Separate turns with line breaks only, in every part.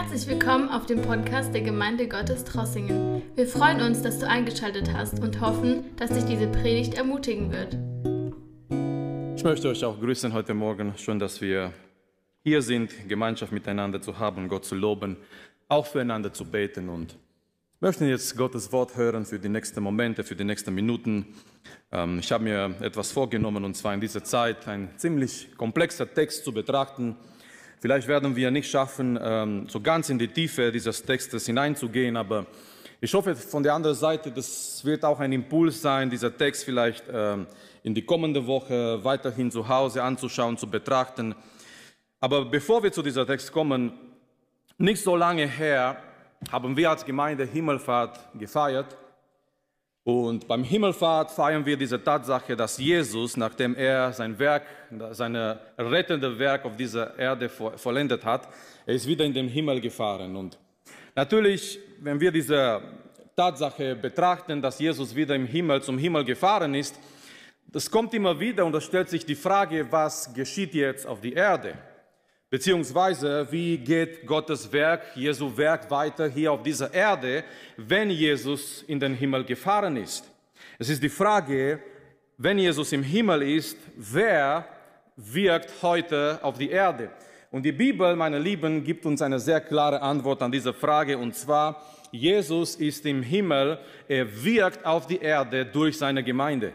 Herzlich willkommen auf dem Podcast der Gemeinde Gottes Trossingen. Wir freuen uns, dass du eingeschaltet hast und hoffen, dass dich diese Predigt ermutigen wird.
Ich möchte euch auch grüßen heute Morgen. Schön, dass wir hier sind, Gemeinschaft miteinander zu haben, Gott zu loben, auch füreinander zu beten und möchten jetzt Gottes Wort hören für die nächsten Momente, für die nächsten Minuten. Ähm, ich habe mir etwas vorgenommen und zwar in dieser Zeit ein ziemlich komplexer Text zu betrachten. Vielleicht werden wir nicht schaffen, ähm, so ganz in die Tiefe dieses Textes hineinzugehen, aber ich hoffe von der anderen Seite, das wird auch ein Impuls sein, dieser Text vielleicht ähm, in die kommende Woche weiterhin zu Hause anzuschauen, zu betrachten. Aber bevor wir zu dieser Text kommen, nicht so lange her haben wir als Gemeinde Himmelfahrt gefeiert. Und beim Himmelfahrt feiern wir diese Tatsache, dass Jesus, nachdem er sein Werk, sein rettende Werk auf dieser Erde vollendet hat, er ist wieder in den Himmel gefahren. Und natürlich, wenn wir diese Tatsache betrachten, dass Jesus wieder im Himmel zum Himmel gefahren ist, das kommt immer wieder und da stellt sich die Frage, was geschieht jetzt auf die Erde? Beziehungsweise, wie geht Gottes Werk, Jesu Werk weiter hier auf dieser Erde, wenn Jesus in den Himmel gefahren ist? Es ist die Frage, wenn Jesus im Himmel ist, wer wirkt heute auf die Erde? Und die Bibel, meine Lieben, gibt uns eine sehr klare Antwort an diese Frage, und zwar, Jesus ist im Himmel, er wirkt auf die Erde durch seine Gemeinde.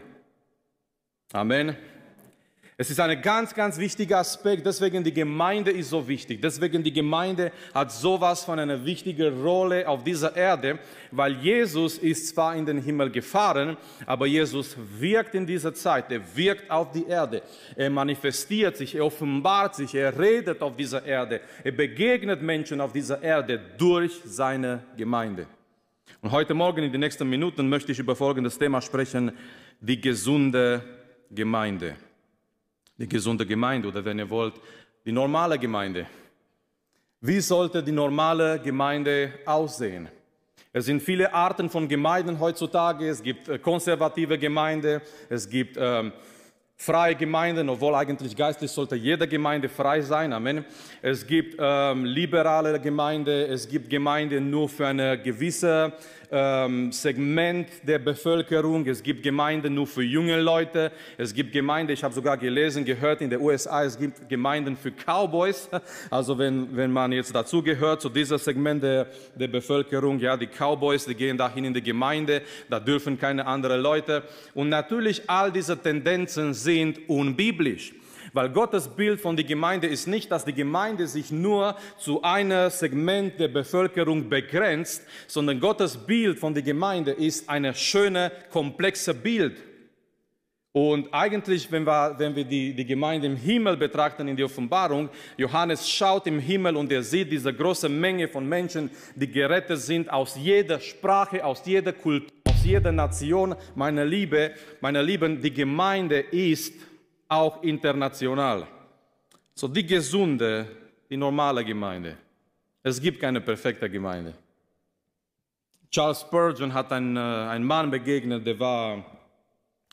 Amen. Es ist ein ganz, ganz wichtiger Aspekt, deswegen die Gemeinde ist so wichtig. Deswegen die Gemeinde hat sowas von einer wichtigen Rolle auf dieser Erde, weil Jesus ist zwar in den Himmel gefahren, aber Jesus wirkt in dieser Zeit, er wirkt auf die Erde, er manifestiert sich, er offenbart sich, er redet auf dieser Erde, er begegnet Menschen auf dieser Erde durch seine Gemeinde. Und heute Morgen in den nächsten Minuten möchte ich über folgendes Thema sprechen, die gesunde Gemeinde die gesunde Gemeinde oder wenn ihr wollt, die normale Gemeinde. Wie sollte die normale Gemeinde aussehen? Es sind viele Arten von Gemeinden heutzutage. Es gibt äh, konservative Gemeinde, es gibt ähm, freie Gemeinden, obwohl eigentlich geistlich sollte jede Gemeinde frei sein. Amen. Es gibt ähm, liberale Gemeinde, es gibt Gemeinden nur für eine gewisse ähm, Segment der Bevölkerung. Es gibt Gemeinden nur für junge Leute. Es gibt Gemeinden, ich habe sogar gelesen, gehört in den USA, es gibt Gemeinden für Cowboys. Also wenn, wenn man jetzt dazu gehört, zu dieser Segment der, der Bevölkerung, ja, die Cowboys, die gehen dahin in die Gemeinde, da dürfen keine anderen Leute. Und natürlich all diese Tendenzen sind unbiblisch. Weil Gottes Bild von der Gemeinde ist nicht, dass die Gemeinde sich nur zu einem Segment der Bevölkerung begrenzt, sondern Gottes Bild von der Gemeinde ist eine schöne, komplexe Bild. Und eigentlich, wenn wir, wenn wir die, die Gemeinde im Himmel betrachten, in der Offenbarung, Johannes schaut im Himmel und er sieht diese große Menge von Menschen, die gerettet sind aus jeder Sprache, aus jeder Kultur, jeder Nation. Meine Liebe, meine Lieben, die Gemeinde ist auch international. So die gesunde, die normale Gemeinde. Es gibt keine perfekte Gemeinde. Charles Spurgeon hat einen, äh, einen Mann begegnet, der war,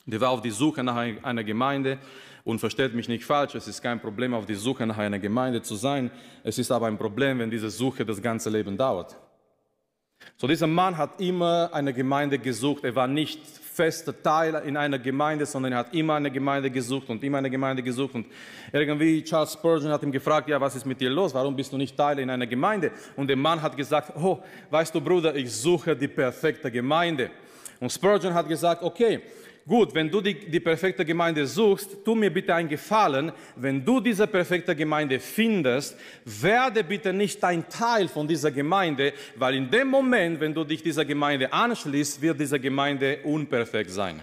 der war auf die Suche nach einer Gemeinde. Und versteht mich nicht falsch, es ist kein Problem, auf die Suche nach einer Gemeinde zu sein. Es ist aber ein Problem, wenn diese Suche das ganze Leben dauert. So dieser Mann hat immer eine Gemeinde gesucht. Er war nicht fester Teil in einer Gemeinde, sondern er hat immer eine Gemeinde gesucht und immer eine Gemeinde gesucht. Und irgendwie Charles Spurgeon hat ihm gefragt, ja, was ist mit dir los? Warum bist du nicht Teil in einer Gemeinde? Und der Mann hat gesagt, oh, weißt du, Bruder, ich suche die perfekte Gemeinde. Und Spurgeon hat gesagt, okay, gut, wenn du die, die perfekte Gemeinde suchst, tu mir bitte einen Gefallen, wenn du diese perfekte Gemeinde findest, werde bitte nicht ein Teil von dieser Gemeinde, weil in dem Moment, wenn du dich dieser Gemeinde anschließt, wird diese Gemeinde unperfekt sein.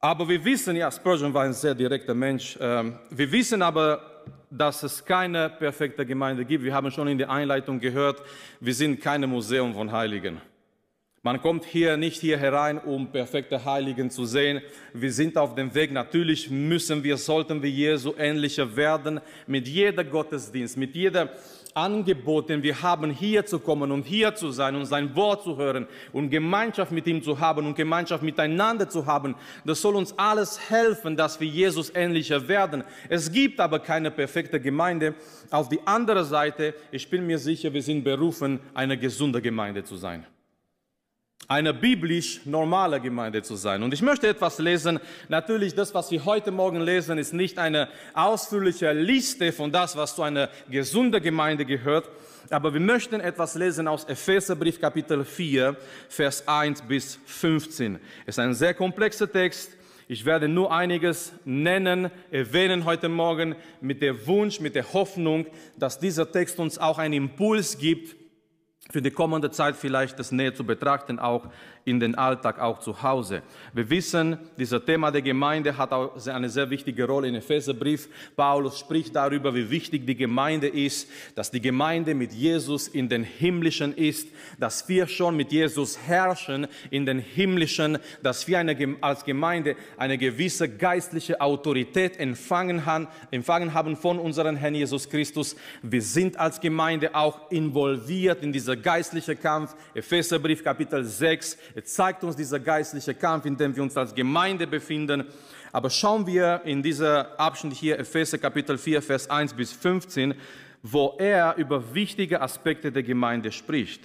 Aber wir wissen, ja, Spurgeon war ein sehr direkter Mensch, ähm, wir wissen aber, dass es keine perfekte Gemeinde gibt. Wir haben schon in der Einleitung gehört, wir sind keine Museum von Heiligen. Man kommt hier nicht hier herein, um perfekte Heiligen zu sehen. Wir sind auf dem Weg. Natürlich müssen wir, sollten wir Jesu ähnlicher werden mit jeder Gottesdienst, mit jeder Angebot, den wir haben, hier zu kommen und hier zu sein und sein Wort zu hören und Gemeinschaft mit ihm zu haben und Gemeinschaft miteinander zu haben. Das soll uns alles helfen, dass wir Jesus ähnlicher werden. Es gibt aber keine perfekte Gemeinde. Auf die andere Seite, ich bin mir sicher, wir sind berufen, eine gesunde Gemeinde zu sein eine biblisch normale Gemeinde zu sein. Und ich möchte etwas lesen. Natürlich, das, was wir heute Morgen lesen, ist nicht eine ausführliche Liste von das, was zu einer gesunden Gemeinde gehört. Aber wir möchten etwas lesen aus Epheserbrief Kapitel 4, Vers 1 bis 15. Es ist ein sehr komplexer Text. Ich werde nur einiges nennen, erwähnen heute Morgen mit der Wunsch, mit der Hoffnung, dass dieser Text uns auch einen Impuls gibt, für die kommende Zeit vielleicht das näher zu betrachten, auch in den Alltag, auch zu Hause. Wir wissen, dieses Thema der Gemeinde hat auch eine sehr wichtige Rolle in Epheserbrief. Paulus spricht darüber, wie wichtig die Gemeinde ist, dass die Gemeinde mit Jesus in den Himmlischen ist, dass wir schon mit Jesus herrschen in den Himmlischen, dass wir eine, als Gemeinde eine gewisse geistliche Autorität empfangen haben, empfangen haben von unserem Herrn Jesus Christus. Wir sind als Gemeinde auch involviert in dieser geistliche Kampf. Epheserbrief Kapitel 6 er zeigt uns dieser geistliche Kampf, in dem wir uns als Gemeinde befinden. Aber schauen wir in dieser Abschnitt hier, Epheser Kapitel 4, Vers 1 bis 15, wo er über wichtige Aspekte der Gemeinde spricht.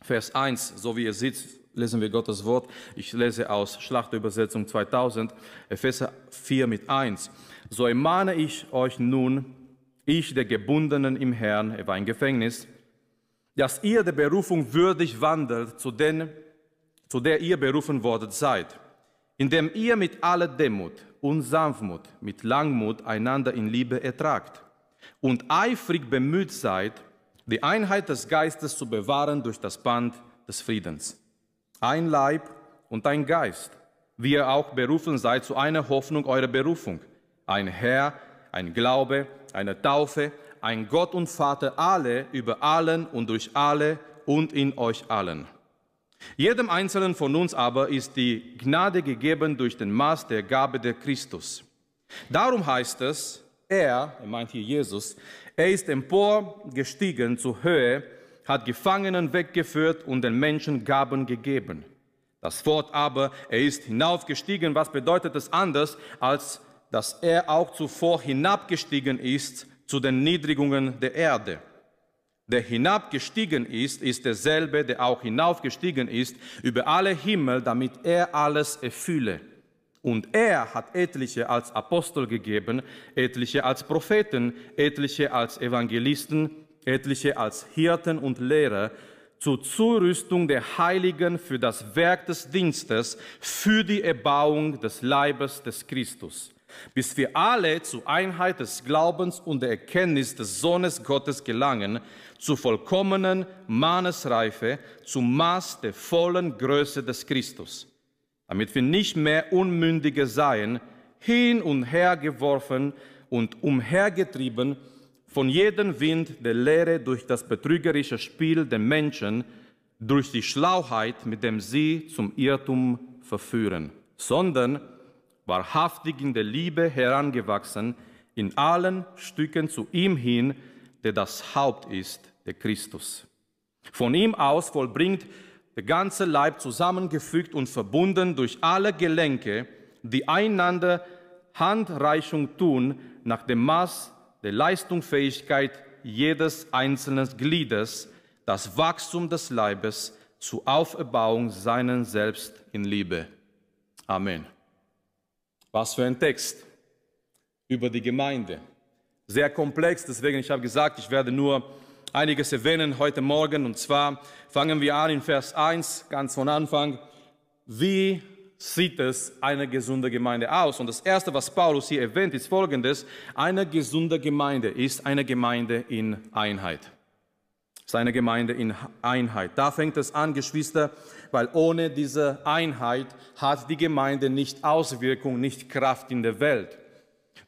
Vers 1, so wie ihr seht, lesen wir Gottes Wort. Ich lese aus Schlachtübersetzung 2000, Epheser 4 mit 1. So ermahne ich euch nun, ich der Gebundenen im Herrn, er war im Gefängnis, dass ihr der Berufung würdig wandelt, zu denen zu der ihr berufen worden seid, indem ihr mit aller Demut und Sanftmut, mit Langmut einander in Liebe ertragt und eifrig bemüht seid, die Einheit des Geistes zu bewahren durch das Band des Friedens. Ein Leib und ein Geist, wie ihr auch berufen seid zu einer Hoffnung eurer Berufung. Ein Herr, ein Glaube, eine Taufe, ein Gott und Vater, alle über allen und durch alle und in euch allen. Jedem Einzelnen von uns aber ist die Gnade gegeben durch den Maß der Gabe der Christus. Darum heißt es, er, er meint hier Jesus, er ist emporgestiegen zur Höhe, hat Gefangenen weggeführt und den Menschen Gaben gegeben. Das Wort aber, er ist hinaufgestiegen, was bedeutet es anders, als dass er auch zuvor hinabgestiegen ist zu den Niedrigungen der Erde der hinabgestiegen ist, ist derselbe, der auch hinaufgestiegen ist über alle Himmel, damit er alles erfülle. Und er hat etliche als Apostel gegeben, etliche als Propheten, etliche als Evangelisten, etliche als Hirten und Lehrer, zur Zurüstung der Heiligen für das Werk des Dienstes, für die Erbauung des Leibes des Christus bis wir alle zur Einheit des Glaubens und der Erkenntnis des Sohnes Gottes gelangen, zur vollkommenen Mannesreife, zum Maß der vollen Größe des Christus, damit wir nicht mehr Unmündige seien, hin und her geworfen und umhergetrieben von jedem Wind der Lehre durch das betrügerische Spiel der Menschen, durch die Schlauheit, mit dem sie zum Irrtum verführen, sondern wahrhaftig in der Liebe herangewachsen, in allen Stücken zu ihm hin, der das Haupt ist, der Christus. Von ihm aus vollbringt der ganze Leib zusammengefügt und verbunden durch alle Gelenke, die einander Handreichung tun nach dem Maß der Leistungsfähigkeit jedes einzelnen Gliedes, das Wachstum des Leibes zur Auferbauung seinen Selbst in Liebe. Amen. Was für ein Text über die Gemeinde. Sehr komplex, deswegen ich habe gesagt, ich werde nur einiges erwähnen heute Morgen. Und zwar fangen wir an in Vers 1, ganz von Anfang. Wie sieht es eine gesunde Gemeinde aus? Und das Erste, was Paulus hier erwähnt, ist Folgendes. Eine gesunde Gemeinde ist eine Gemeinde in Einheit. Es ist eine Gemeinde in Einheit. Da fängt es an, Geschwister, weil ohne diese Einheit hat die Gemeinde nicht Auswirkung, nicht Kraft in der Welt.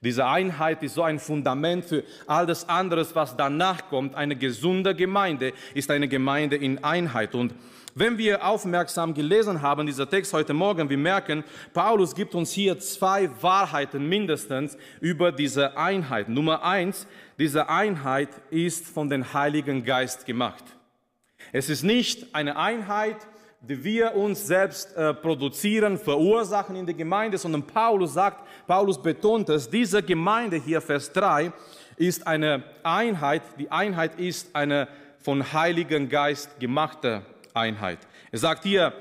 Diese Einheit ist so ein Fundament für all das andere, was danach kommt. Eine gesunde Gemeinde ist eine Gemeinde in Einheit. Und wenn wir aufmerksam gelesen haben, dieser Text heute Morgen, wir merken, Paulus gibt uns hier zwei Wahrheiten mindestens über diese Einheit. Nummer eins, diese Einheit ist von dem Heiligen Geist gemacht. Es ist nicht eine Einheit, die wir uns selbst äh, produzieren, verursachen in der Gemeinde, sondern Paulus sagt, Paulus betont es, diese Gemeinde hier, Vers 3, ist eine Einheit, die Einheit ist eine von Heiligen Geist gemachte Einheit. Er sagt hier,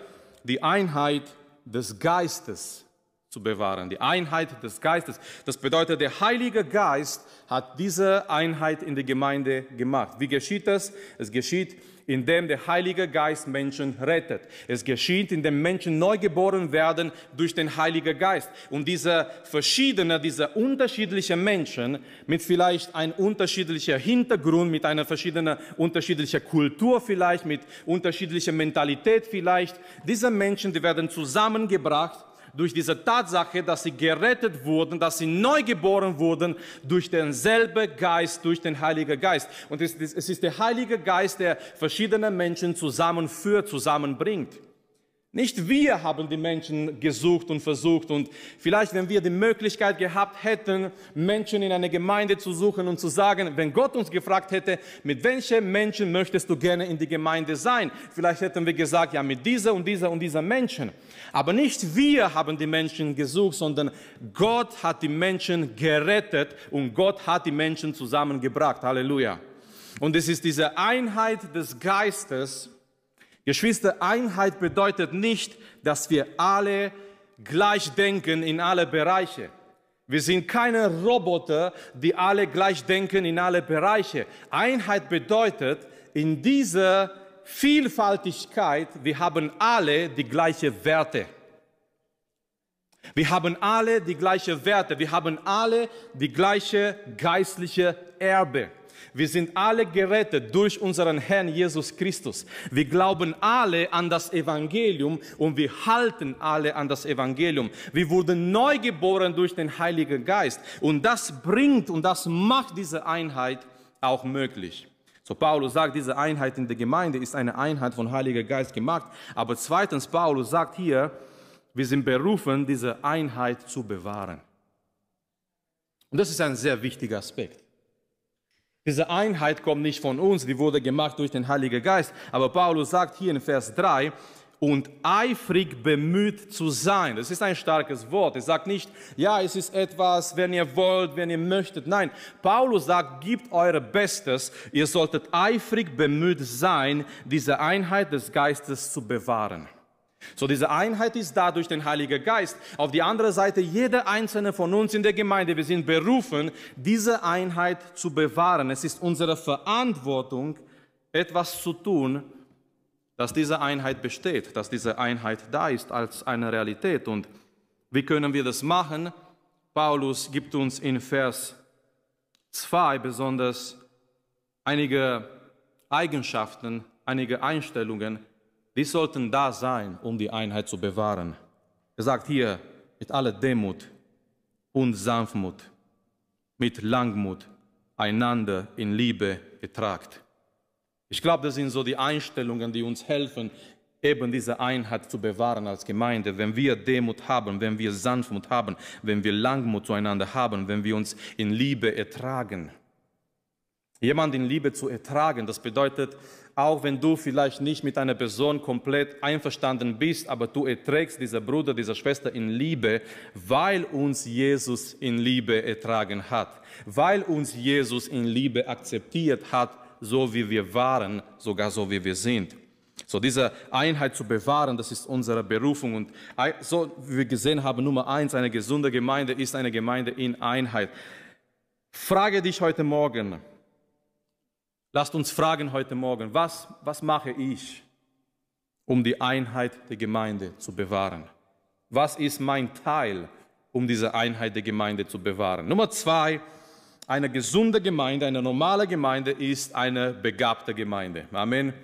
die Einheit des Geistes zu bewahren, die Einheit des Geistes. Das bedeutet, der Heilige Geist hat diese Einheit in der Gemeinde gemacht. Wie geschieht das? Es geschieht indem der Heilige Geist Menschen rettet. Es geschieht, indem Menschen neu geboren werden durch den Heiligen Geist. Und diese verschiedene, diese unterschiedlichen Menschen mit vielleicht einem unterschiedlichen Hintergrund, mit einer verschiedenen unterschiedlichen Kultur vielleicht, mit unterschiedlicher Mentalität vielleicht, diese Menschen, die werden zusammengebracht durch diese Tatsache, dass sie gerettet wurden, dass sie neu geboren wurden durch denselben Geist, durch den Heiligen Geist. Und es, ist der Heilige Geist, der verschiedene Menschen zusammenführt, zusammenbringt. Nicht wir haben die Menschen gesucht und versucht und vielleicht, wenn wir die Möglichkeit gehabt hätten, Menschen in eine Gemeinde zu suchen und zu sagen, wenn Gott uns gefragt hätte, mit welchen Menschen möchtest du gerne in die Gemeinde sein? Vielleicht hätten wir gesagt, ja, mit dieser und dieser und dieser Menschen. Aber nicht wir haben die Menschen gesucht, sondern Gott hat die Menschen gerettet und Gott hat die Menschen zusammengebracht. Halleluja. Und es ist diese Einheit des Geistes, Geschwister, Einheit bedeutet nicht, dass wir alle gleich denken in alle Bereiche. Wir sind keine Roboter, die alle gleich denken in alle Bereiche. Einheit bedeutet, in dieser Vielfaltigkeit, wir haben alle die gleichen Werte. Wir haben alle die gleichen Werte. Wir haben alle die gleiche geistliche Erbe. Wir sind alle gerettet durch unseren Herrn Jesus Christus. Wir glauben alle an das Evangelium und wir halten alle an das Evangelium. Wir wurden neu geboren durch den Heiligen Geist und das bringt und das macht diese Einheit auch möglich. So Paulus sagt, diese Einheit in der Gemeinde ist eine Einheit von Heiliger Geist gemacht. Aber zweitens, Paulus sagt hier, wir sind berufen, diese Einheit zu bewahren. Und das ist ein sehr wichtiger Aspekt. Diese Einheit kommt nicht von uns, die wurde gemacht durch den Heiligen Geist. Aber Paulus sagt hier in Vers 3, und eifrig bemüht zu sein. Das ist ein starkes Wort. Er sagt nicht, ja, es ist etwas, wenn ihr wollt, wenn ihr möchtet. Nein, Paulus sagt, gebt eure Bestes. Ihr solltet eifrig bemüht sein, diese Einheit des Geistes zu bewahren. So, diese Einheit ist da durch den Heiligen Geist. Auf die andere Seite, jeder einzelne von uns in der Gemeinde, wir sind berufen, diese Einheit zu bewahren. Es ist unsere Verantwortung, etwas zu tun, dass diese Einheit besteht, dass diese Einheit da ist als eine Realität. Und wie können wir das machen? Paulus gibt uns in Vers 2 besonders einige Eigenschaften, einige Einstellungen, die sollten da sein, um die Einheit zu bewahren. Er sagt hier, mit aller Demut und Sanftmut, mit Langmut einander in Liebe getragt. Ich glaube, das sind so die Einstellungen, die uns helfen, eben diese Einheit zu bewahren als Gemeinde. Wenn wir Demut haben, wenn wir Sanftmut haben, wenn wir Langmut zueinander haben, wenn wir uns in Liebe ertragen. Jemand in Liebe zu ertragen, das bedeutet, auch wenn du vielleicht nicht mit einer Person komplett einverstanden bist, aber du erträgst dieser Bruder, dieser Schwester in Liebe, weil uns Jesus in Liebe ertragen hat, weil uns Jesus in Liebe akzeptiert hat, so wie wir waren, sogar so wie wir sind. So diese Einheit zu bewahren, das ist unsere Berufung. Und so wie wir gesehen haben, Nummer eins, eine gesunde Gemeinde ist eine Gemeinde in Einheit. Frage dich heute Morgen, Lasst uns fragen heute Morgen, was, was mache ich, um die Einheit der Gemeinde zu bewahren? Was ist mein Teil, um diese Einheit der Gemeinde zu bewahren? Nummer zwei, eine gesunde Gemeinde, eine normale Gemeinde ist eine begabte Gemeinde. Amen.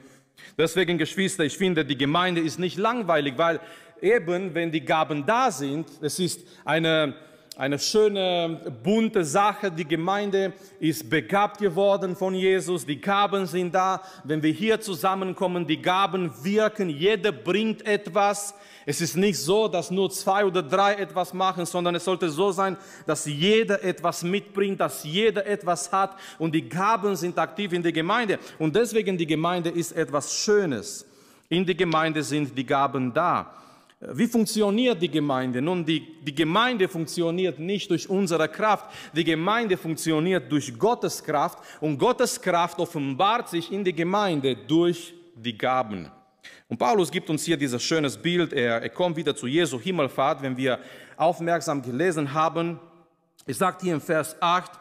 Deswegen, Geschwister, ich finde, die Gemeinde ist nicht langweilig, weil eben, wenn die Gaben da sind, es ist eine eine schöne, bunte Sache. Die Gemeinde ist begabt geworden von Jesus. Die Gaben sind da. Wenn wir hier zusammenkommen, die Gaben wirken. Jeder bringt etwas. Es ist nicht so, dass nur zwei oder drei etwas machen, sondern es sollte so sein, dass jeder etwas mitbringt, dass jeder etwas hat und die Gaben sind aktiv in der Gemeinde. Und deswegen die Gemeinde ist etwas Schönes. In der Gemeinde sind die Gaben da. Wie funktioniert die Gemeinde? Nun, die, die Gemeinde funktioniert nicht durch unsere Kraft. Die Gemeinde funktioniert durch Gottes Kraft und Gottes Kraft offenbart sich in der Gemeinde durch die Gaben. Und Paulus gibt uns hier dieses schönes Bild. Er, er kommt wieder zu Jesu Himmelfahrt, wenn wir aufmerksam gelesen haben. Er sagt hier im Vers 8,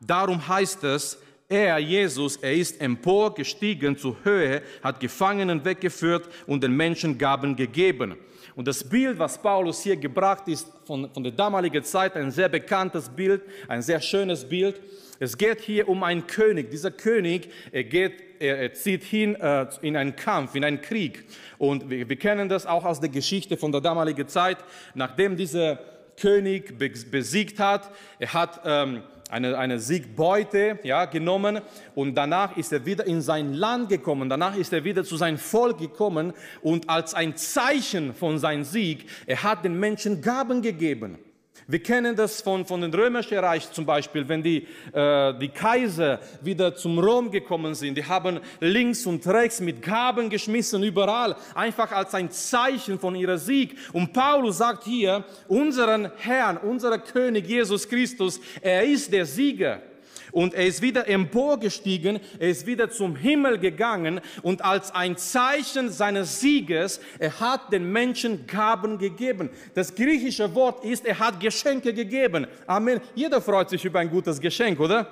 darum heißt es, er, Jesus, er ist emporgestiegen zur Höhe, hat Gefangenen weggeführt und den Menschen Gaben gegeben. Und das Bild, was Paulus hier gebracht ist von, von der damaligen Zeit, ein sehr bekanntes Bild, ein sehr schönes Bild. Es geht hier um einen König. Dieser König, er, geht, er, er zieht hin äh, in einen Kampf, in einen Krieg. Und wir, wir kennen das auch aus der Geschichte von der damaligen Zeit. Nachdem dieser König besiegt hat, er hat ähm, eine, eine Siegbeute ja, genommen und danach ist er wieder in sein Land gekommen, danach ist er wieder zu seinem Volk gekommen und als ein Zeichen von seinem Sieg, er hat den Menschen Gaben gegeben. Wir kennen das von, von dem Römischen Reich zum Beispiel, wenn die, äh, die Kaiser wieder zum Rom gekommen sind. Die haben links und rechts mit Gaben geschmissen, überall, einfach als ein Zeichen von ihrer Sieg. Und Paulus sagt hier, unseren Herrn, unser König Jesus Christus, er ist der Sieger. Und er ist wieder emporgestiegen, er ist wieder zum Himmel gegangen und als ein Zeichen seines Sieges, er hat den Menschen Gaben gegeben. Das griechische Wort ist, er hat Geschenke gegeben. Amen. Jeder freut sich über ein gutes Geschenk, oder?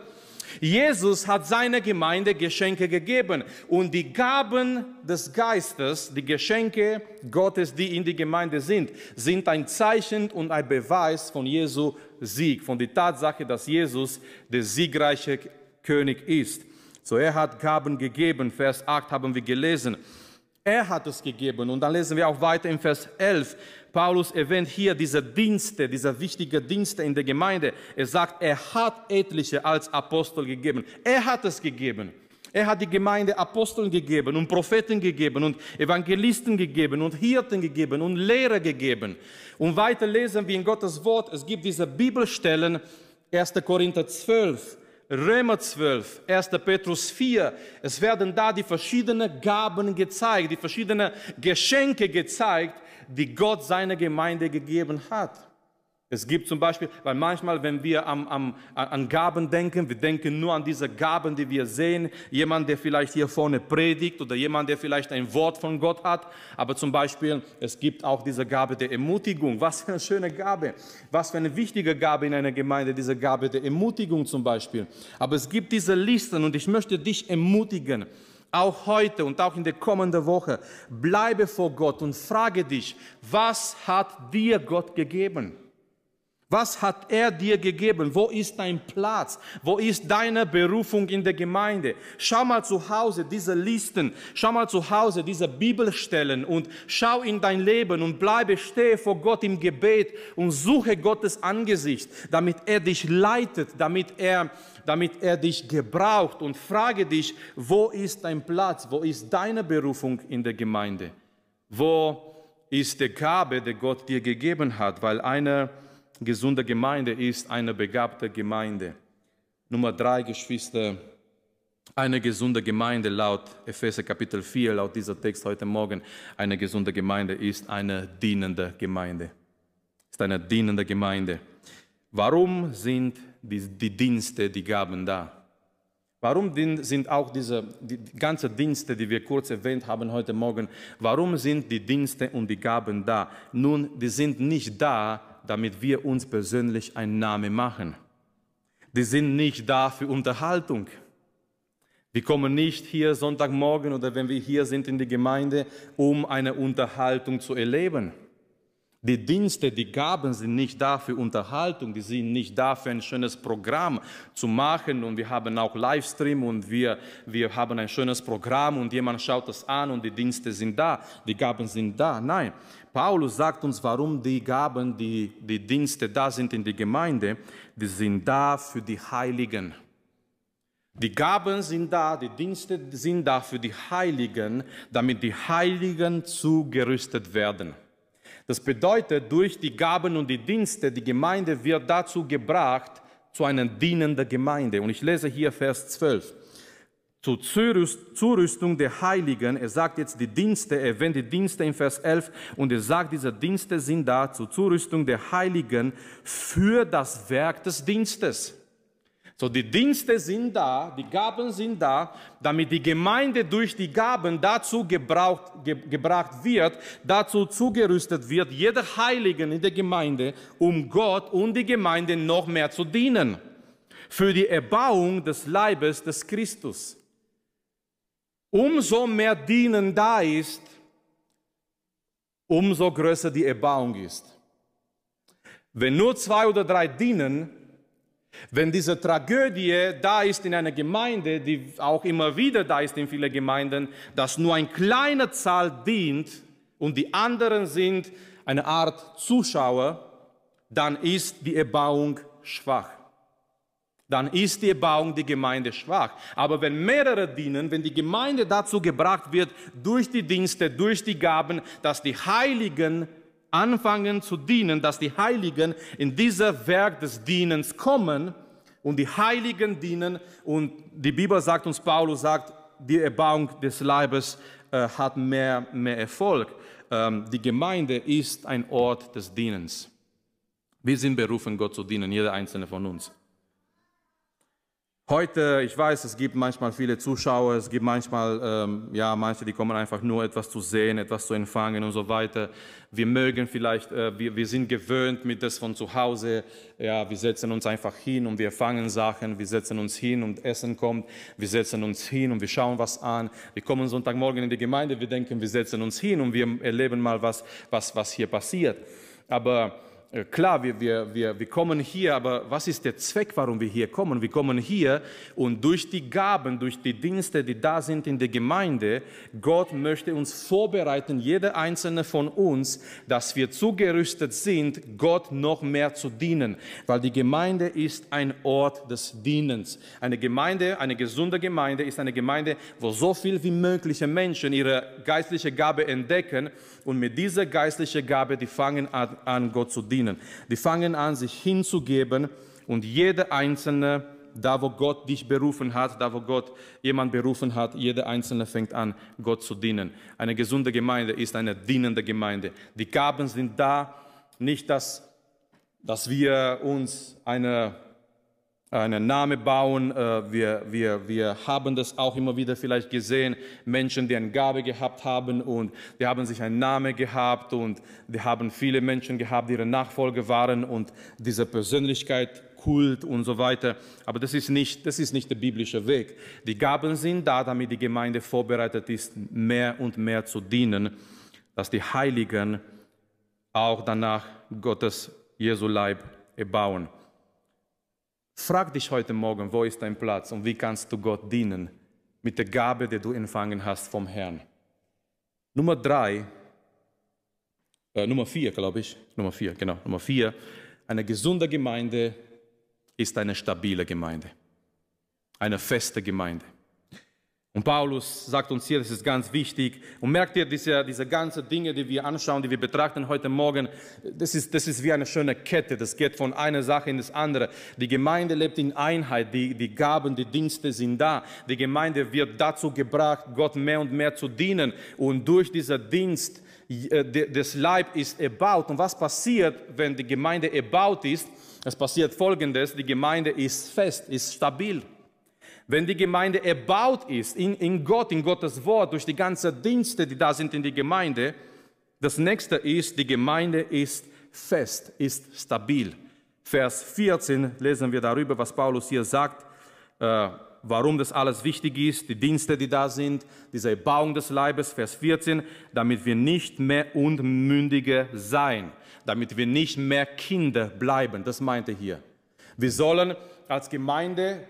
Jesus hat seiner Gemeinde Geschenke gegeben und die Gaben des Geistes, die Geschenke Gottes, die in die Gemeinde sind, sind ein Zeichen und ein Beweis von Jesu Sieg, von der Tatsache, dass Jesus der siegreiche König ist. So er hat Gaben gegeben, Vers 8 haben wir gelesen. Er hat es gegeben. Und dann lesen wir auch weiter im Vers 11. Paulus erwähnt hier diese Dienste, diese wichtigen Dienste in der Gemeinde. Er sagt, er hat etliche als Apostel gegeben. Er hat es gegeben. Er hat die Gemeinde Aposteln gegeben und Propheten gegeben und Evangelisten gegeben und Hirten gegeben und Lehrer gegeben. Und weiter lesen wir in Gottes Wort, es gibt diese Bibelstellen, 1. Korinther 12, Römer 12, 1. Petrus 4. Es werden da die verschiedenen Gaben gezeigt, die verschiedenen Geschenke gezeigt, die Gott seiner Gemeinde gegeben hat. Es gibt zum Beispiel, weil manchmal, wenn wir am, am, an Gaben denken, wir denken nur an diese Gaben, die wir sehen. Jemand, der vielleicht hier vorne predigt oder jemand, der vielleicht ein Wort von Gott hat. Aber zum Beispiel, es gibt auch diese Gabe der Ermutigung. Was für eine schöne Gabe. Was für eine wichtige Gabe in einer Gemeinde, diese Gabe der Ermutigung zum Beispiel. Aber es gibt diese Listen und ich möchte dich ermutigen auch heute und auch in der kommenden Woche, bleibe vor Gott und frage dich, was hat dir Gott gegeben? Was hat er dir gegeben? Wo ist dein Platz? Wo ist deine Berufung in der Gemeinde? Schau mal zu Hause diese Listen, schau mal zu Hause diese Bibelstellen und schau in dein Leben und bleibe, stehe vor Gott im Gebet und suche Gottes Angesicht, damit er dich leitet, damit er, damit er dich gebraucht und frage dich, wo ist dein Platz? Wo ist deine Berufung in der Gemeinde? Wo ist die Gabe, die Gott dir gegeben hat? Weil einer gesunde Gemeinde ist eine begabte Gemeinde. Nummer drei, Geschwister, eine gesunde Gemeinde laut Epheser Kapitel 4, laut dieser Text heute Morgen, eine gesunde Gemeinde ist eine dienende Gemeinde. Ist eine dienende Gemeinde. Warum sind die, die Dienste, die Gaben da? Warum sind auch diese die ganzen Dienste, die wir kurz erwähnt haben heute Morgen, warum sind die Dienste und die Gaben da? Nun, die sind nicht da, damit wir uns persönlich einen Namen machen. Die sind nicht da für Unterhaltung. Wir kommen nicht hier Sonntagmorgen oder wenn wir hier sind in die Gemeinde, um eine Unterhaltung zu erleben. Die Dienste, die Gaben sind nicht da für Unterhaltung, die sind nicht da für ein schönes Programm zu machen und wir haben auch Livestream und wir, wir haben ein schönes Programm und jemand schaut das an und die Dienste sind da, die Gaben sind da. Nein, Paulus sagt uns, warum die Gaben, die, die Dienste da sind in der Gemeinde, die sind da für die Heiligen. Die Gaben sind da, die Dienste sind da für die Heiligen, damit die Heiligen zugerüstet werden. Das bedeutet, durch die Gaben und die Dienste, die Gemeinde wird dazu gebracht, zu einer dienenden Gemeinde. Und ich lese hier Vers 12. Zur Zurüstung der Heiligen, er sagt jetzt die Dienste, er erwähnt die Dienste in Vers 11 und er sagt, diese Dienste sind da zur Zurüstung der Heiligen für das Werk des Dienstes. So, die Dienste sind da, die Gaben sind da, damit die Gemeinde durch die Gaben dazu gebraucht, ge, gebracht wird, dazu zugerüstet wird, jeder Heiligen in der Gemeinde, um Gott und die Gemeinde noch mehr zu dienen. Für die Erbauung des Leibes des Christus. Umso mehr Dienen da ist, umso größer die Erbauung ist. Wenn nur zwei oder drei dienen, wenn diese Tragödie da ist in einer Gemeinde, die auch immer wieder da ist in vielen Gemeinden, dass nur eine kleine Zahl dient und die anderen sind eine Art Zuschauer, dann ist die Erbauung schwach. Dann ist die Erbauung die Gemeinde schwach. Aber wenn mehrere dienen, wenn die Gemeinde dazu gebracht wird, durch die Dienste, durch die Gaben, dass die Heiligen anfangen zu dienen, dass die Heiligen in dieser Werk des Dienens kommen und die Heiligen dienen. Und die Bibel sagt uns, Paulus sagt, die Erbauung des Leibes äh, hat mehr, mehr Erfolg. Ähm, die Gemeinde ist ein Ort des Dienens. Wir sind berufen, Gott zu dienen, jeder einzelne von uns. Heute, ich weiß, es gibt manchmal viele Zuschauer, es gibt manchmal, ähm, ja, manche, die kommen einfach nur etwas zu sehen, etwas zu empfangen und so weiter. Wir mögen vielleicht, äh, wir, wir sind gewöhnt mit das von zu Hause, ja, wir setzen uns einfach hin und wir fangen Sachen, wir setzen uns hin und Essen kommt, wir setzen uns hin und wir schauen was an. Wir kommen Sonntagmorgen in die Gemeinde, wir denken, wir setzen uns hin und wir erleben mal was, was, was hier passiert. Aber klar, wir, wir, wir, wir kommen hier, aber was ist der Zweck, warum wir hier kommen? Wir kommen hier und durch die Gaben, durch die Dienste, die da sind in der Gemeinde, Gott möchte uns vorbereiten, jeder einzelne von uns, dass wir zugerüstet sind, Gott noch mehr zu dienen. Weil die Gemeinde ist ein Ort des Dienens. Eine Gemeinde, eine gesunde Gemeinde ist eine Gemeinde, wo so viel wie mögliche Menschen ihre geistliche Gabe entdecken und mit dieser geistlichen Gabe, die fangen an, an Gott zu dienen. Die fangen an, sich hinzugeben und jeder Einzelne, da wo Gott dich berufen hat, da wo Gott jemand berufen hat, jeder Einzelne fängt an, Gott zu dienen. Eine gesunde Gemeinde ist eine dienende Gemeinde. Die Gaben sind da, nicht dass, dass wir uns eine einen Namen bauen. Äh, wir, wir, wir haben das auch immer wieder vielleicht gesehen, Menschen, die eine Gabe gehabt haben und die haben sich einen Namen gehabt und die haben viele Menschen gehabt, die ihre Nachfolger waren und diese Persönlichkeit, Kult und so weiter. Aber das ist nicht, das ist nicht der biblische Weg. Die Gaben sind da, damit die Gemeinde vorbereitet ist, mehr und mehr zu dienen, dass die Heiligen auch danach Gottes Jesu Leib erbauen. Frag dich heute Morgen, wo ist dein Platz und wie kannst du Gott dienen mit der Gabe, die du empfangen hast vom Herrn. Nummer drei, äh, Nummer vier, glaube ich, Nummer vier, genau, Nummer vier, eine gesunde Gemeinde ist eine stabile Gemeinde, eine feste Gemeinde. Und Paulus sagt uns hier, das ist ganz wichtig. Und merkt ihr, diese, diese ganzen Dinge, die wir anschauen, die wir betrachten heute Morgen, das ist, das ist wie eine schöne Kette. Das geht von einer Sache in das andere. Die Gemeinde lebt in Einheit. Die, die Gaben, die Dienste sind da. Die Gemeinde wird dazu gebracht, Gott mehr und mehr zu dienen. Und durch diesen Dienst äh, des Leib ist erbaut. Und was passiert, wenn die Gemeinde erbaut ist? Es passiert Folgendes. Die Gemeinde ist fest, ist stabil. Wenn die Gemeinde erbaut ist in, in Gott, in Gottes Wort, durch die ganzen Dienste, die da sind in die Gemeinde, das nächste ist, die Gemeinde ist fest, ist stabil. Vers 14 lesen wir darüber, was Paulus hier sagt. Äh, warum das alles wichtig ist, die Dienste, die da sind, diese Erbauung des Leibes, Vers 14, damit wir nicht mehr Unmündige sein, damit wir nicht mehr Kinder bleiben. Das meinte hier. Wir sollen als Gemeinde,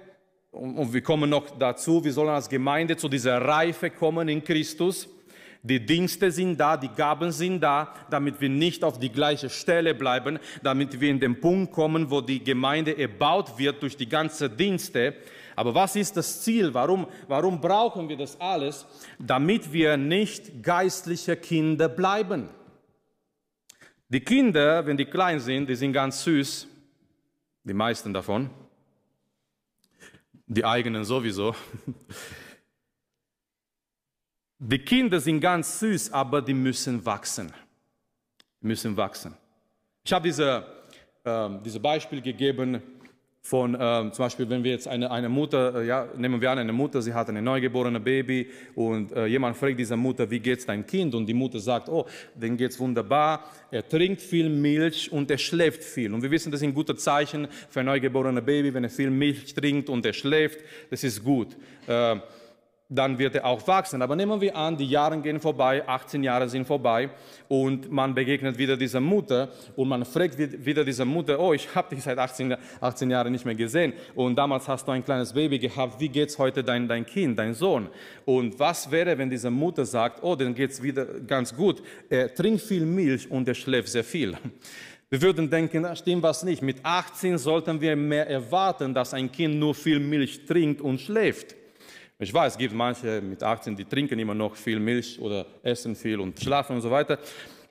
und wir kommen noch dazu, wir sollen als Gemeinde zu dieser Reife kommen in Christus. Die Dienste sind da, die Gaben sind da, damit wir nicht auf die gleiche Stelle bleiben, damit wir in den Punkt kommen, wo die Gemeinde erbaut wird durch die ganzen Dienste, aber was ist das Ziel? Warum, warum brauchen wir das alles? Damit wir nicht geistliche Kinder bleiben. Die Kinder, wenn die klein sind, die sind ganz süß, die meisten davon, die eigenen sowieso. Die Kinder sind ganz süß, aber die müssen wachsen. Die müssen wachsen. Ich habe diese, äh, diese Beispiel gegeben, von ähm, zum Beispiel, wenn wir jetzt eine, eine Mutter, äh, ja, nehmen wir an, eine Mutter, sie hat ein neugeborenes Baby und äh, jemand fragt diese Mutter, wie geht's deinem Kind? Und die Mutter sagt, oh, dem geht's wunderbar, er trinkt viel Milch und er schläft viel. Und wir wissen, das sind gute Zeichen für ein neugeborenes Baby, wenn er viel Milch trinkt und er schläft, das ist gut. Äh, dann wird er auch wachsen. Aber nehmen wir an, die Jahre gehen vorbei, 18 Jahre sind vorbei und man begegnet wieder dieser Mutter und man fragt wieder dieser Mutter, oh, ich habe dich seit 18, 18 Jahren nicht mehr gesehen und damals hast du ein kleines Baby gehabt, wie geht's heute dein, dein Kind, dein Sohn? Und was wäre, wenn diese Mutter sagt, oh, dann geht's wieder ganz gut, er trinkt viel Milch und er schläft sehr viel. Wir würden denken, da stimmt was nicht. Mit 18 sollten wir mehr erwarten, dass ein Kind nur viel Milch trinkt und schläft. Ich weiß, es gibt manche mit 18, die trinken immer noch viel Milch oder essen viel und schlafen und so weiter.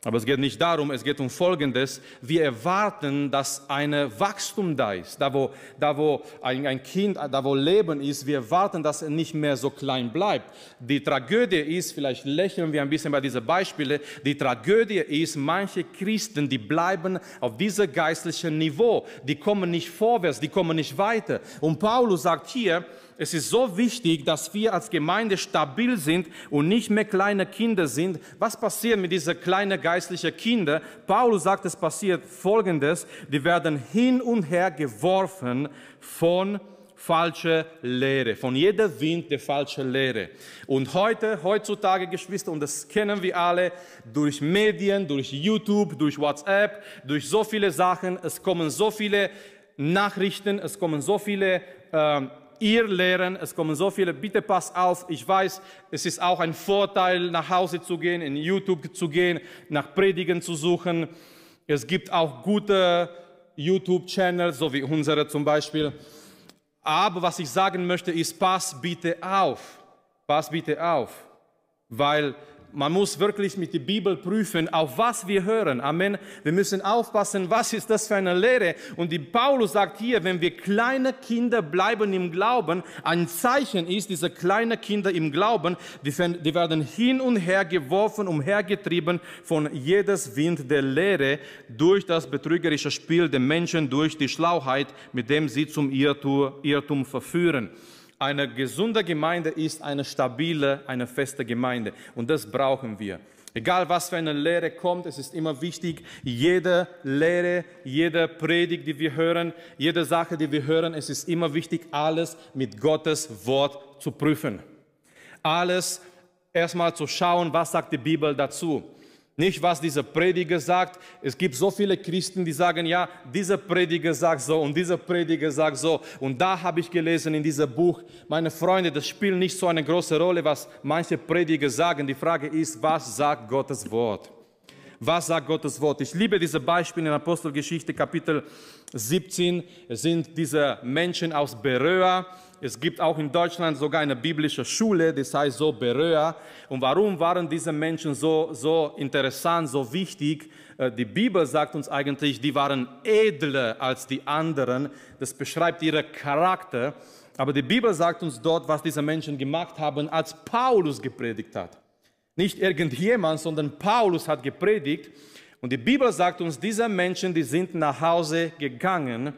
Aber es geht nicht darum, es geht um Folgendes. Wir erwarten, dass ein Wachstum da ist. Da wo, da wo ein, ein Kind, da wo Leben ist, wir erwarten, dass er nicht mehr so klein bleibt. Die Tragödie ist, vielleicht lächeln wir ein bisschen bei diesen Beispielen, die Tragödie ist, manche Christen, die bleiben auf diesem geistlichen Niveau. Die kommen nicht vorwärts, die kommen nicht weiter. Und Paulus sagt hier, es ist so wichtig, dass wir als Gemeinde stabil sind und nicht mehr kleine Kinder sind. Was passiert mit diesen kleinen geistlichen Kindern? Paulus sagt, es passiert Folgendes. Die werden hin und her geworfen von falsche Lehre, von jeder Wind der falschen Lehre. Und heute, heutzutage, Geschwister, und das kennen wir alle, durch Medien, durch YouTube, durch WhatsApp, durch so viele Sachen, es kommen so viele Nachrichten, es kommen so viele äh, ihr lehren. Es kommen so viele, bitte pass auf. Ich weiß, es ist auch ein Vorteil, nach Hause zu gehen, in YouTube zu gehen, nach Predigen zu suchen. Es gibt auch gute YouTube-Channels, so wie unsere zum Beispiel. Aber was ich sagen möchte, ist, pass bitte auf. Pass bitte auf. Weil man muss wirklich mit der Bibel prüfen, auf was wir hören. Amen. Wir müssen aufpassen, was ist das für eine Lehre. Und die Paulus sagt hier, wenn wir kleine Kinder bleiben im Glauben, ein Zeichen ist, diese kleinen Kinder im Glauben, die, werden hin und her geworfen, umhergetrieben von jedes Wind der Lehre durch das betrügerische Spiel der Menschen, durch die Schlauheit, mit dem sie zum Irrtum verführen. Eine gesunde Gemeinde ist eine stabile, eine feste Gemeinde. Und das brauchen wir. Egal was für eine Lehre kommt, es ist immer wichtig, jede Lehre, jede Predigt, die wir hören, jede Sache, die wir hören, es ist immer wichtig, alles mit Gottes Wort zu prüfen. Alles erstmal zu schauen, was sagt die Bibel dazu. Nicht, was dieser Prediger sagt. Es gibt so viele Christen, die sagen, ja, dieser Prediger sagt so und dieser Prediger sagt so. Und da habe ich gelesen in diesem Buch, meine Freunde, das spielt nicht so eine große Rolle, was manche Prediger sagen. Die Frage ist, was sagt Gottes Wort? Was sagt Gottes Wort? Ich liebe diese Beispiele in Apostelgeschichte Kapitel 17. Es sind diese Menschen aus Beröa, es gibt auch in Deutschland sogar eine biblische Schule, das heißt so Beröa. Und warum waren diese Menschen so, so interessant, so wichtig? Äh, die Bibel sagt uns eigentlich, die waren edler als die anderen. Das beschreibt ihren Charakter. Aber die Bibel sagt uns dort, was diese Menschen gemacht haben, als Paulus gepredigt hat. Nicht irgendjemand, sondern Paulus hat gepredigt. Und die Bibel sagt uns, diese Menschen, die sind nach Hause gegangen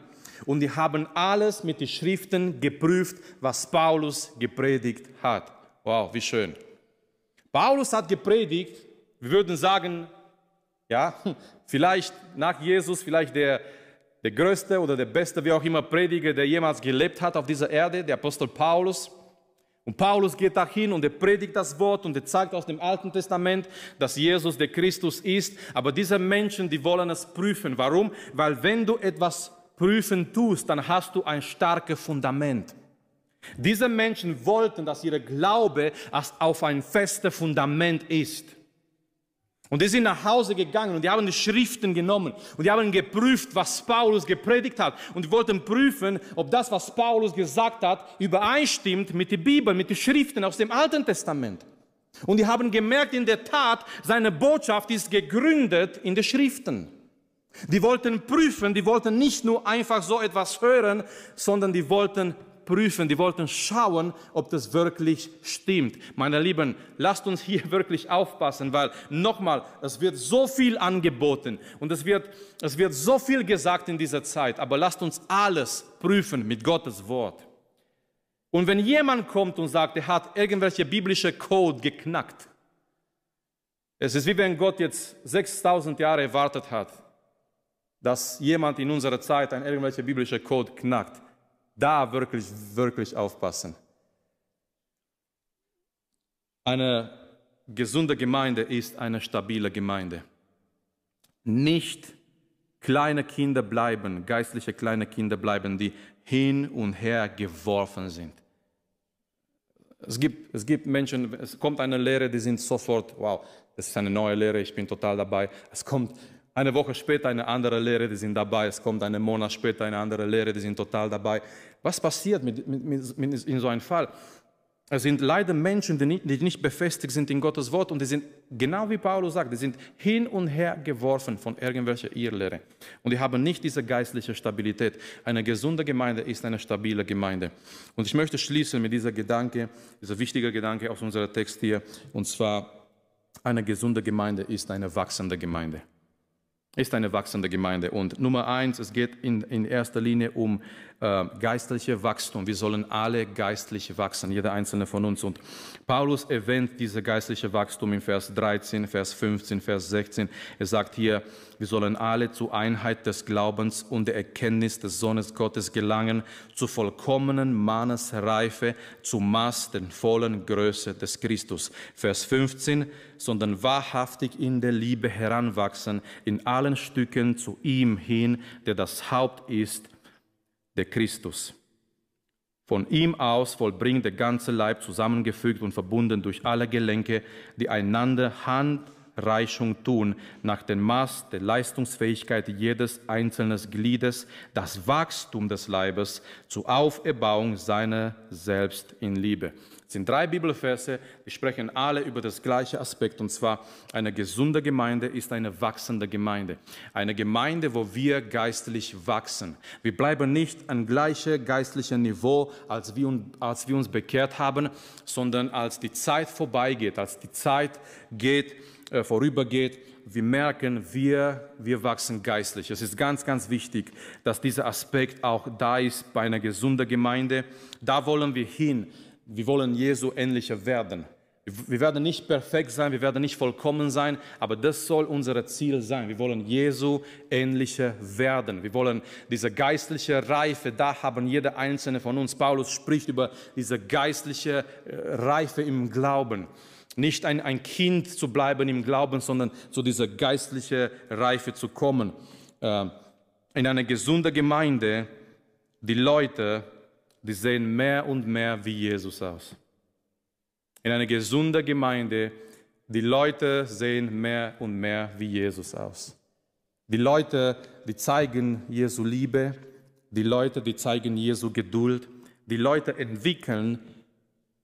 und die haben alles mit den Schriften geprüft, was Paulus gepredigt hat. Wow, wie schön. Paulus hat gepredigt, wir würden sagen, ja, vielleicht nach Jesus, vielleicht der der größte oder der beste, wie auch immer, Prediger, der jemals gelebt hat auf dieser Erde, der Apostel Paulus. Und Paulus geht dahin und er predigt das Wort und er zeigt aus dem Alten Testament, dass Jesus der Christus ist. Aber diese Menschen, die wollen es prüfen. Warum? Weil wenn du etwas prüfen tust, dann hast du ein starkes Fundament. Diese Menschen wollten, dass ihr Glaube auf ein festes Fundament ist. Und die sind nach Hause gegangen und die haben die Schriften genommen und die haben geprüft, was Paulus gepredigt hat. Und die wollten prüfen, ob das, was Paulus gesagt hat, übereinstimmt mit der Bibel, mit den Schriften aus dem Alten Testament. Und die haben gemerkt, in der Tat, seine Botschaft ist gegründet in den Schriften. Die wollten prüfen, die wollten nicht nur einfach so etwas hören, sondern die wollten prüfen, die wollten schauen, ob das wirklich stimmt. Meine Lieben, lasst uns hier wirklich aufpassen, weil nochmal, es wird so viel angeboten und es wird, es wird so viel gesagt in dieser Zeit, aber lasst uns alles prüfen mit Gottes Wort. Und wenn jemand kommt und sagt, er hat irgendwelche biblische Code geknackt, es ist wie wenn Gott jetzt 6000 Jahre erwartet hat, dass jemand in unserer Zeit ein irgendwelcher biblischer Code knackt da wirklich, wirklich aufpassen. Eine gesunde Gemeinde ist eine stabile Gemeinde. Nicht kleine Kinder bleiben, geistliche kleine Kinder bleiben, die hin und her geworfen sind. Es gibt, es gibt Menschen, es kommt eine Lehre, die sind sofort, wow, das ist eine neue Lehre, ich bin total dabei. Es kommt eine Woche später eine andere Lehre, die sind dabei. Es kommt einen Monat später eine andere Lehre, die sind total dabei. Was passiert mit, mit, mit, in so einem Fall? Es sind leider Menschen, die nicht, die nicht befestigt sind in Gottes Wort und die sind, genau wie Paulus sagt, die sind hin und her geworfen von irgendwelcher Irrlehre. Und die haben nicht diese geistliche Stabilität. Eine gesunde Gemeinde ist eine stabile Gemeinde. Und ich möchte schließen mit dieser Gedanke, dieser wichtige Gedanke aus unserem Text hier, und zwar, eine gesunde Gemeinde ist eine wachsende Gemeinde ist eine wachsende Gemeinde. Und Nummer eins, es geht in, in erster Linie um äh, geistliche Wachstum. Wir sollen alle geistlich wachsen, jeder einzelne von uns. Und Paulus erwähnt diese geistliche Wachstum in Vers 13, Vers 15, Vers 16. Er sagt hier, wir sollen alle zur Einheit des Glaubens und der Erkenntnis des Sohnes Gottes gelangen, zur vollkommenen Mannesreife, zum Maß der vollen Größe des Christus. Vers 15, sondern wahrhaftig in der Liebe heranwachsen, in allen Stücken zu ihm hin, der das Haupt ist, der Christus. Von ihm aus vollbringt der ganze Leib zusammengefügt und verbunden durch alle Gelenke, die einander Handreichung tun, nach dem Maß der Leistungsfähigkeit jedes einzelnen Gliedes, das Wachstum des Leibes zur Auferbauung seiner selbst in Liebe. Es sind drei Bibelverse, die sprechen alle über das gleiche Aspekt, und zwar eine gesunde Gemeinde ist eine wachsende Gemeinde. Eine Gemeinde, wo wir geistlich wachsen. Wir bleiben nicht an gleichem geistlichen Niveau, als wir, als wir uns bekehrt haben, sondern als die Zeit vorbeigeht, als die Zeit geht, äh, vorübergeht, wir merken, wir, wir wachsen geistlich. Es ist ganz, ganz wichtig, dass dieser Aspekt auch da ist bei einer gesunden Gemeinde. Da wollen wir hin. Wir wollen Jesu ähnlicher werden. Wir werden nicht perfekt sein, wir werden nicht vollkommen sein, aber das soll unser Ziel sein. Wir wollen Jesu ähnlicher werden. Wir wollen diese geistliche Reife, da haben jeder einzelne von uns. Paulus spricht über diese geistliche äh, Reife im Glauben. Nicht ein, ein Kind zu bleiben im Glauben, sondern zu dieser geistlichen Reife zu kommen. Äh, in einer gesunden Gemeinde, die Leute die sehen mehr und mehr wie Jesus aus. In einer gesunden Gemeinde, die Leute sehen mehr und mehr wie Jesus aus. Die Leute, die zeigen Jesu Liebe, die Leute, die zeigen Jesu Geduld, die Leute entwickeln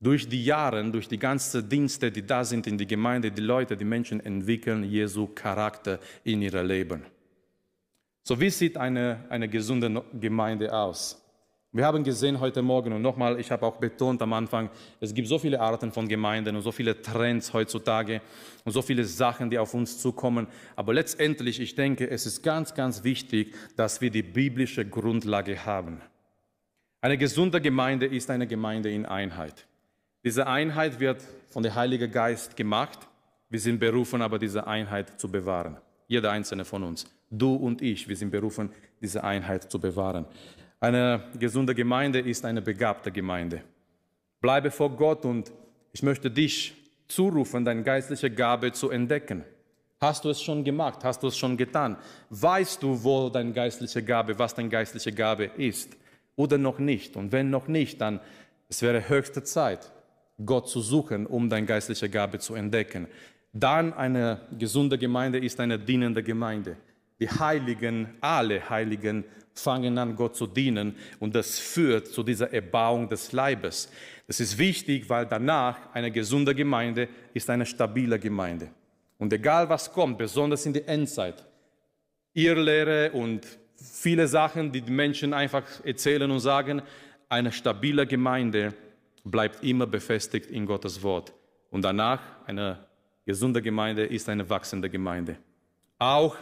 durch die Jahre, durch die ganzen Dienste, die da sind in die Gemeinde, die Leute, die Menschen entwickeln Jesu Charakter in ihrem Leben. So wie sieht eine, eine gesunde Gemeinde aus? Wir haben gesehen heute Morgen und nochmal, ich habe auch betont am Anfang, es gibt so viele Arten von Gemeinden und so viele Trends heutzutage und so viele Sachen, die auf uns zukommen. Aber letztendlich, ich denke, es ist ganz, ganz wichtig, dass wir die biblische Grundlage haben. Eine gesunde Gemeinde ist eine Gemeinde in Einheit. Diese Einheit wird von der Heilige Geist gemacht. Wir sind berufen, aber diese Einheit zu bewahren. Jeder einzelne von uns. Du und ich, wir sind berufen, diese Einheit zu bewahren. Eine gesunde Gemeinde ist eine begabte Gemeinde. Bleibe vor Gott und ich möchte dich zurufen, deine geistliche Gabe zu entdecken. Hast du es schon gemacht? Hast du es schon getan? Weißt du, wo deine geistliche Gabe, was deine geistliche Gabe ist? Oder noch nicht? Und wenn noch nicht, dann es wäre höchste Zeit, Gott zu suchen, um deine geistliche Gabe zu entdecken. Dann eine gesunde Gemeinde ist eine dienende Gemeinde. Die Heiligen, alle Heiligen fangen an, Gott zu dienen und das führt zu dieser Erbauung des Leibes. Das ist wichtig, weil danach eine gesunde Gemeinde ist eine stabile Gemeinde. Und egal was kommt, besonders in der Endzeit, Irrlehre und viele Sachen, die die Menschen einfach erzählen und sagen, eine stabile Gemeinde bleibt immer befestigt in Gottes Wort. Und danach eine gesunde Gemeinde ist eine wachsende Gemeinde. Auch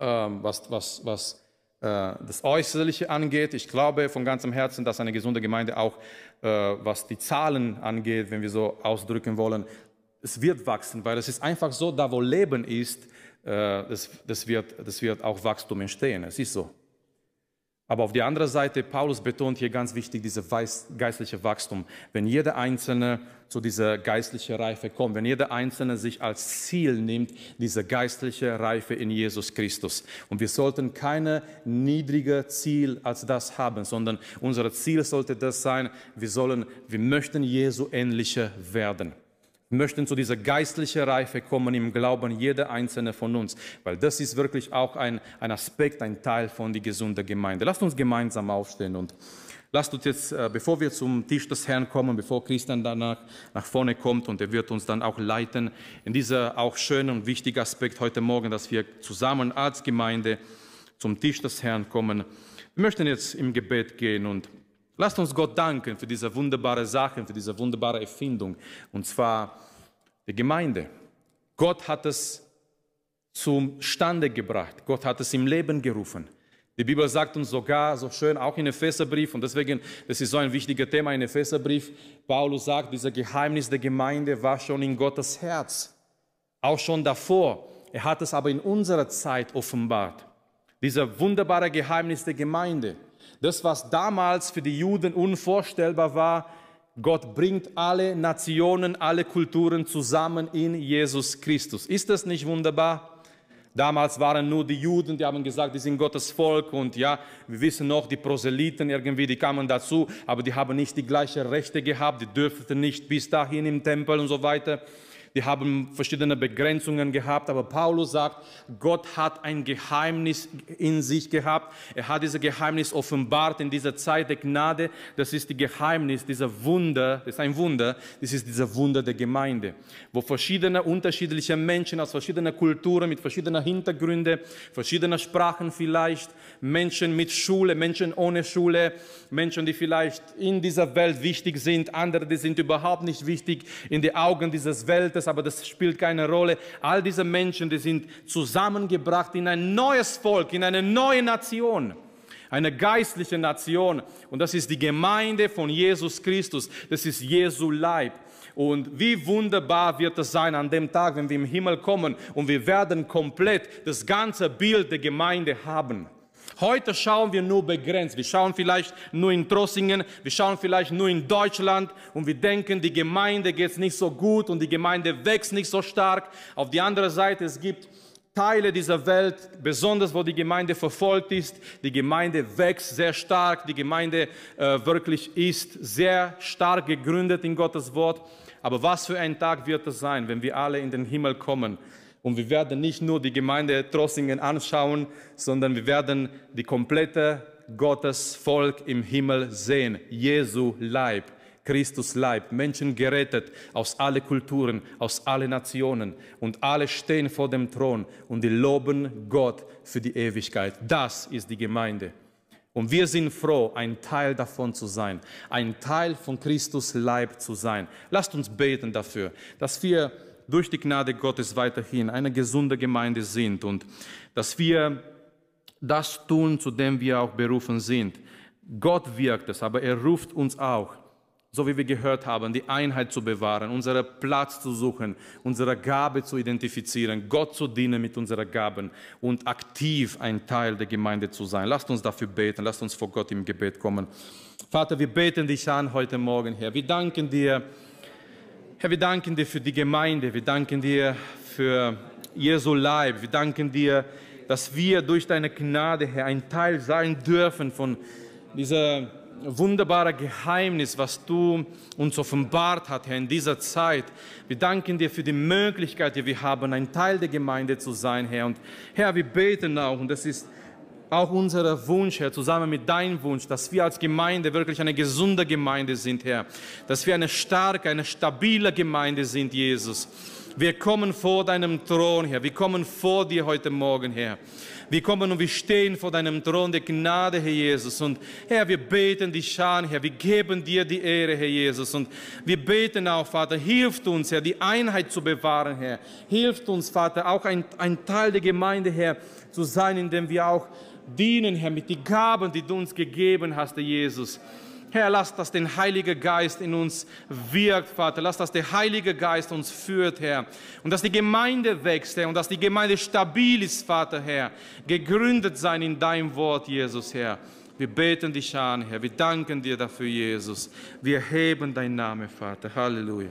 ähm, was, was, was äh, das Äußerliche angeht, ich glaube von ganzem Herzen, dass eine gesunde Gemeinde auch, äh, was die Zahlen angeht, wenn wir so ausdrücken wollen, es wird wachsen, weil es ist einfach so, da wo Leben ist, äh, das, das, wird, das wird auch Wachstum entstehen. Es ist so. Aber auf der anderen Seite, Paulus betont hier ganz wichtig dieses geistliche Wachstum. Wenn jeder Einzelne zu dieser geistlichen Reife kommt, wenn jeder Einzelne sich als Ziel nimmt, diese geistliche Reife in Jesus Christus. Und wir sollten keine niedrige Ziel als das haben, sondern unser Ziel sollte das sein, wir sollen, wir möchten Jesu ähnlicher werden möchten zu dieser geistlichen Reife kommen im Glauben, jeder einzelne von uns, weil das ist wirklich auch ein, ein Aspekt, ein Teil von der gesunden Gemeinde. Lasst uns gemeinsam aufstehen und lasst uns jetzt, äh, bevor wir zum Tisch des Herrn kommen, bevor Christian danach nach vorne kommt und er wird uns dann auch leiten, in dieser auch schönen und wichtigen Aspekt heute Morgen, dass wir zusammen als Gemeinde zum Tisch des Herrn kommen. Wir möchten jetzt im Gebet gehen und Lasst uns Gott danken für diese wunderbare Sache, für diese wunderbare Erfindung, und zwar die Gemeinde. Gott hat es zum Stande gebracht. Gott hat es im Leben gerufen. Die Bibel sagt uns sogar so schön, auch in Epheserbrief, und deswegen, das ist so ein wichtiger Thema in Epheserbrief, Paulus sagt, dieser Geheimnis der Gemeinde war schon in Gottes Herz, auch schon davor. Er hat es aber in unserer Zeit offenbart. Dieser wunderbare Geheimnis der Gemeinde. Das, was damals für die Juden unvorstellbar war, Gott bringt alle Nationen, alle Kulturen zusammen in Jesus Christus. Ist das nicht wunderbar? Damals waren nur die Juden, die haben gesagt, die sind Gottes Volk und ja, wir wissen noch, die Proselyten irgendwie, die kamen dazu, aber die haben nicht die gleichen Rechte gehabt, die dürften nicht bis dahin im Tempel und so weiter die haben verschiedene Begrenzungen gehabt, aber Paulus sagt, Gott hat ein Geheimnis in sich gehabt. Er hat dieses Geheimnis offenbart in dieser Zeit der Gnade. Das ist die Geheimnis dieser Wunder, das ist ein Wunder, das ist dieser Wunder der Gemeinde, wo verschiedene unterschiedliche Menschen aus verschiedenen Kulturen, mit verschiedenen Hintergründen, verschiedenen Sprachen vielleicht, Menschen mit Schule, Menschen ohne Schule, Menschen, die vielleicht in dieser Welt wichtig sind, andere, die sind überhaupt nicht wichtig in den Augen dieses Weltes, aber das spielt keine Rolle. All diese Menschen, die sind zusammengebracht in ein neues Volk, in eine neue Nation eine geistliche Nation. Und das ist die Gemeinde von Jesus Christus. Das ist Jesu Leib. Und wie wunderbar wird es sein an dem Tag, wenn wir im Himmel kommen und wir werden komplett das ganze Bild der Gemeinde haben. Heute schauen wir nur begrenzt. Wir schauen vielleicht nur in Trossingen, wir schauen vielleicht nur in Deutschland und wir denken, die Gemeinde geht nicht so gut und die Gemeinde wächst nicht so stark. Auf die andere Seite, es gibt Teile dieser Welt, besonders wo die Gemeinde verfolgt ist. Die Gemeinde wächst sehr stark. Die Gemeinde äh, wirklich ist sehr stark gegründet in Gottes Wort. Aber was für ein Tag wird es sein, wenn wir alle in den Himmel kommen und wir werden nicht nur die Gemeinde Trossingen anschauen, sondern wir werden die komplette Gottes Volk im Himmel sehen. Jesu Leib, Christus Leib, Menschen gerettet aus allen Kulturen, aus allen Nationen. Und alle stehen vor dem Thron und die loben Gott für die Ewigkeit. Das ist die Gemeinde. Und wir sind froh, ein Teil davon zu sein, ein Teil von Christus Leib zu sein. Lasst uns beten dafür, dass wir durch die Gnade Gottes weiterhin eine gesunde Gemeinde sind und dass wir das tun, zu dem wir auch berufen sind. Gott wirkt es, aber er ruft uns auch so wie wir gehört haben, die Einheit zu bewahren, unseren Platz zu suchen, unsere Gabe zu identifizieren, Gott zu dienen mit unseren Gaben und aktiv ein Teil der Gemeinde zu sein. Lasst uns dafür beten, lasst uns vor Gott im Gebet kommen. Vater, wir beten dich an heute Morgen, Herr. Wir danken dir, Herr, wir danken dir für die Gemeinde, wir danken dir für Jesu Leib, wir danken dir, dass wir durch deine Gnade, Herr, ein Teil sein dürfen von dieser wunderbare Geheimnis, was du uns offenbart hast, Herr, in dieser Zeit. Wir danken dir für die Möglichkeit, die wir haben, ein Teil der Gemeinde zu sein, Herr. Und Herr, wir beten auch, und das ist auch unser Wunsch, Herr, zusammen mit deinem Wunsch, dass wir als Gemeinde wirklich eine gesunde Gemeinde sind, Herr. Dass wir eine starke, eine stabile Gemeinde sind, Jesus. Wir kommen vor deinem Thron, Herr. Wir kommen vor dir heute Morgen, Herr. Wir kommen und wir stehen vor deinem Thron der Gnade, Herr Jesus. Und Herr, wir beten dich an, Herr. Wir geben dir die Ehre, Herr Jesus. Und wir beten auch, Vater, hilft uns, Herr, die Einheit zu bewahren, Herr. Hilft uns, Vater, auch ein, ein Teil der Gemeinde, Herr, zu sein, indem wir auch dienen, Herr, mit den Gaben, die du uns gegeben hast, Jesus. Herr, lass, dass der Heilige Geist in uns wirkt, Vater. Lass, dass der Heilige Geist uns führt, Herr. Und dass die Gemeinde wächst, Herr. Und dass die Gemeinde stabil ist, Vater, Herr. Gegründet sein in deinem Wort, Jesus, Herr. Wir beten dich an, Herr. Wir danken dir dafür, Jesus. Wir heben deinen Namen, Vater. Halleluja.